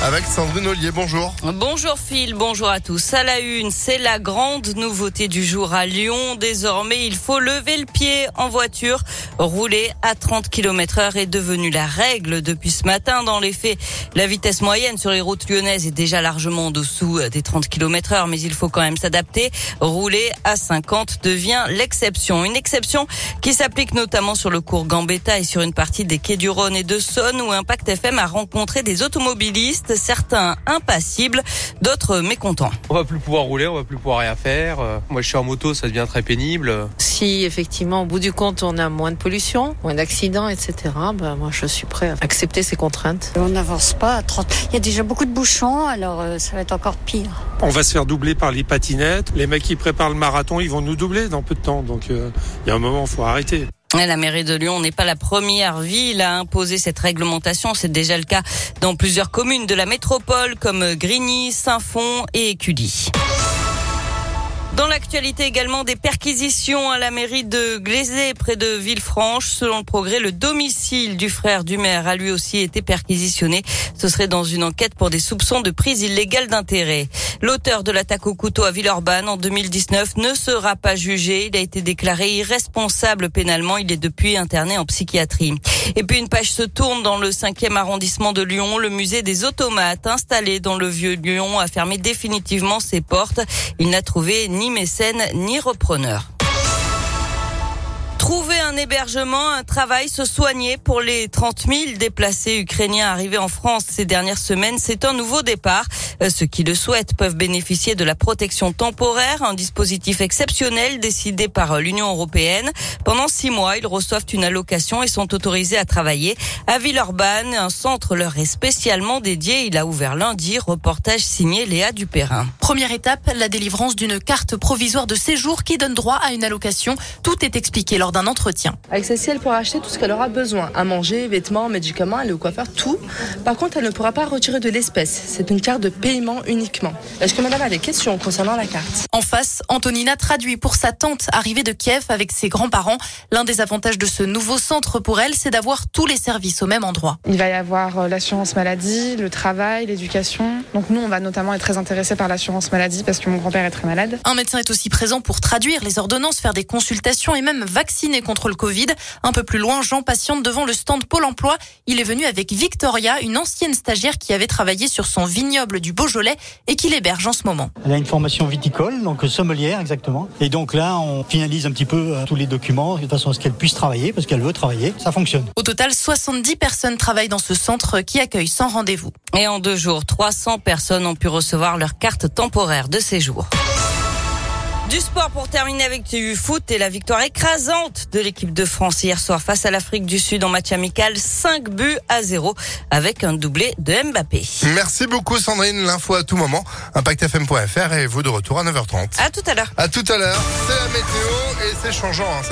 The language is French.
Avec Sandrine Ollier, bonjour. Bonjour Phil, bonjour à tous. À la une, c'est la grande nouveauté du jour à Lyon. Désormais, il faut lever le pied en voiture. Rouler à 30 km heure est devenu la règle depuis ce matin. Dans les faits, la vitesse moyenne sur les routes lyonnaises est déjà largement en dessous des 30 km heure, mais il faut quand même s'adapter. Rouler à 50 devient l'exception. Une exception qui s'applique notamment sur le cours Gambetta et sur une partie des quais du Rhône et de Saône où Impact FM a rencontré des automobilistes certains impassibles, d'autres mécontents. On va plus pouvoir rouler, on va plus pouvoir rien faire. Euh, moi, je suis en moto, ça devient très pénible. Si effectivement, au bout du compte, on a moins de pollution, moins d'accidents, etc., ben, moi, je suis prêt à accepter ces contraintes. On n'avance pas à 30. Il y a déjà beaucoup de bouchons, alors euh, ça va être encore pire. On va se faire doubler par les patinettes. Les mecs qui préparent le marathon, ils vont nous doubler dans peu de temps. Donc, euh, il y a un moment, il faut arrêter. La mairie de Lyon n'est pas la première ville à imposer cette réglementation. C'est déjà le cas dans plusieurs communes de la métropole comme Grigny, Saint-Fond et Écully. Dans l'actualité également des perquisitions à la mairie de Glazé près de Villefranche. Selon le progrès, le domicile du frère du maire a lui aussi été perquisitionné. Ce serait dans une enquête pour des soupçons de prise illégale d'intérêt. L'auteur de l'attaque au couteau à Villeurbanne en 2019 ne sera pas jugé. Il a été déclaré irresponsable pénalement. Il est depuis interné en psychiatrie. Et puis une page se tourne dans le 5e arrondissement de Lyon. Le musée des automates installé dans le vieux Lyon a fermé définitivement ses portes. Il n'a trouvé mécène ni repreneur. Trouver un hébergement, un travail, se soigner pour les 30 000 déplacés ukrainiens arrivés en France ces dernières semaines, c'est un nouveau départ. Euh, ceux qui le souhaitent peuvent bénéficier de la protection temporaire, un dispositif exceptionnel décidé par l'Union européenne. Pendant six mois, ils reçoivent une allocation et sont autorisés à travailler à Villeurbanne. Un centre leur est spécialement dédié. Il a ouvert lundi. Reportage signé Léa Dupérin. Première étape, la délivrance d'une carte provisoire de séjour qui donne droit à une allocation. Tout est expliqué lors d'un entretien. Avec celle-ci, elle pourra acheter tout ce qu'elle aura besoin. À manger, vêtements, médicaments, aller au coiffeur, tout. Par contre, elle ne pourra pas retirer de l'espèce. C'est une carte de paiement uniquement. Est-ce que madame a des questions concernant la carte? En face, Antonina traduit pour sa tante arrivée de Kiev avec ses grands-parents. L'un des avantages de ce nouveau centre pour elle, c'est d'avoir tous les services au même endroit. Il va y avoir euh, l'assurance maladie, le travail, l'éducation. Donc nous, on va notamment être très intéressés par l'assurance maladie parce que mon grand-père est très malade. Un médecin est aussi présent pour traduire les ordonnances, faire des consultations et même vacciner contre le Covid. Un peu plus loin, Jean patiente devant le stand Pôle emploi. Il est venu avec Victoria, une ancienne stagiaire qui avait travaillé sur son vignoble du Beaujolais et qui l'héberge en ce moment. Elle a une formation viticole, donc sommelière exactement. Et donc là, on finalise un petit peu euh, tous les documents de façon à ce qu'elle puisse travailler parce qu'elle veut travailler. Ça fonctionne. Au total, 70 personnes travaillent dans ce centre qui accueille sans rendez-vous. Et en deux jours, 300 personnes ont pu recevoir leur carte temporaire de séjour. Du sport pour terminer avec du foot et la victoire écrasante de l'équipe de France hier soir face à l'Afrique du Sud en match amical. 5 buts à 0 avec un doublé de Mbappé. Merci beaucoup Sandrine, l'info à tout moment. ImpactFM.fr et vous de retour à 9h30. À tout à l'heure. À tout à l'heure, c'est la météo et c'est changeant. Hein.